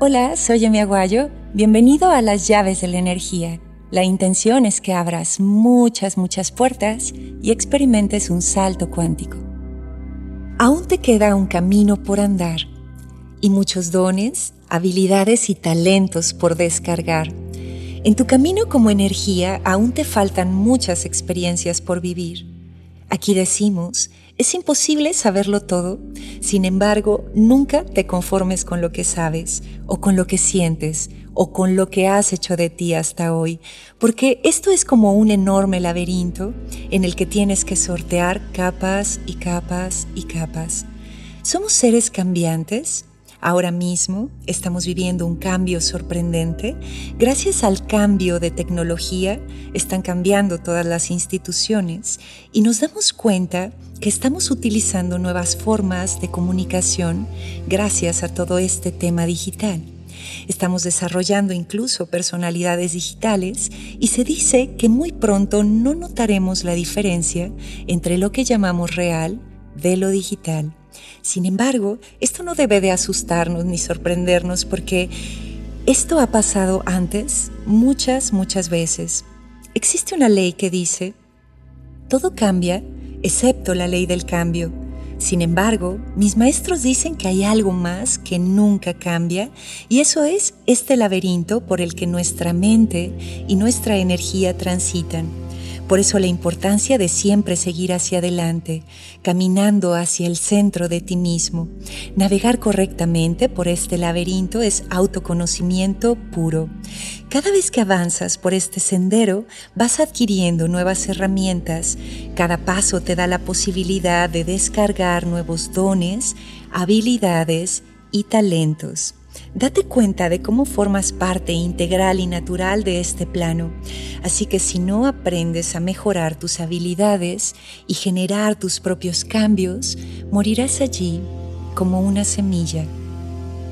Hola, soy Emi Aguayo. Bienvenido a las llaves de la energía. La intención es que abras muchas, muchas puertas y experimentes un salto cuántico. Aún te queda un camino por andar y muchos dones, habilidades y talentos por descargar. En tu camino como energía aún te faltan muchas experiencias por vivir. Aquí decimos, es imposible saberlo todo, sin embargo, nunca te conformes con lo que sabes, o con lo que sientes, o con lo que has hecho de ti hasta hoy, porque esto es como un enorme laberinto en el que tienes que sortear capas y capas y capas. Somos seres cambiantes, Ahora mismo estamos viviendo un cambio sorprendente. Gracias al cambio de tecnología están cambiando todas las instituciones y nos damos cuenta que estamos utilizando nuevas formas de comunicación gracias a todo este tema digital. Estamos desarrollando incluso personalidades digitales y se dice que muy pronto no notaremos la diferencia entre lo que llamamos real de lo digital. Sin embargo, esto no debe de asustarnos ni sorprendernos porque esto ha pasado antes muchas, muchas veces. Existe una ley que dice, todo cambia excepto la ley del cambio. Sin embargo, mis maestros dicen que hay algo más que nunca cambia y eso es este laberinto por el que nuestra mente y nuestra energía transitan. Por eso la importancia de siempre seguir hacia adelante, caminando hacia el centro de ti mismo. Navegar correctamente por este laberinto es autoconocimiento puro. Cada vez que avanzas por este sendero, vas adquiriendo nuevas herramientas. Cada paso te da la posibilidad de descargar nuevos dones, habilidades y talentos. Date cuenta de cómo formas parte integral y natural de este plano. Así que si no aprendes a mejorar tus habilidades y generar tus propios cambios, morirás allí como una semilla.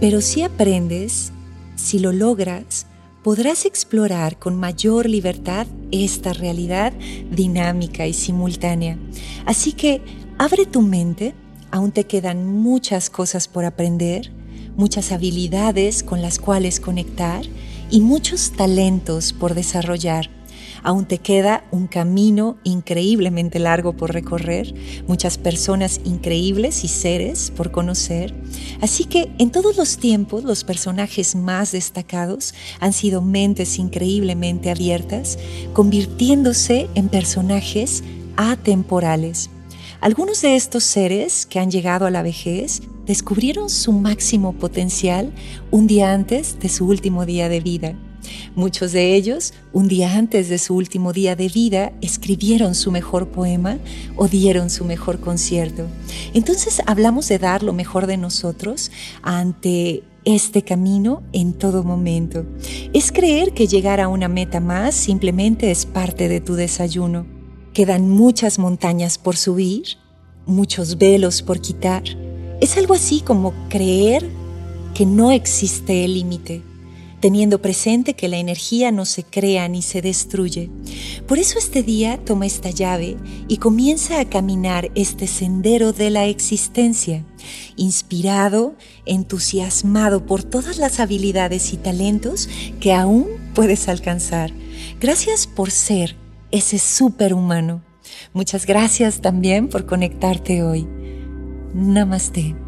Pero si aprendes, si lo logras, podrás explorar con mayor libertad esta realidad dinámica y simultánea. Así que abre tu mente, aún te quedan muchas cosas por aprender muchas habilidades con las cuales conectar y muchos talentos por desarrollar. Aún te queda un camino increíblemente largo por recorrer, muchas personas increíbles y seres por conocer. Así que en todos los tiempos los personajes más destacados han sido mentes increíblemente abiertas, convirtiéndose en personajes atemporales. Algunos de estos seres que han llegado a la vejez descubrieron su máximo potencial un día antes de su último día de vida. Muchos de ellos, un día antes de su último día de vida, escribieron su mejor poema o dieron su mejor concierto. Entonces hablamos de dar lo mejor de nosotros ante este camino en todo momento. Es creer que llegar a una meta más simplemente es parte de tu desayuno. Quedan muchas montañas por subir, muchos velos por quitar es algo así como creer que no existe el límite, teniendo presente que la energía no se crea ni se destruye. Por eso este día toma esta llave y comienza a caminar este sendero de la existencia, inspirado, entusiasmado por todas las habilidades y talentos que aún puedes alcanzar. Gracias por ser ese superhumano. Muchas gracias también por conectarte hoy. Namaste.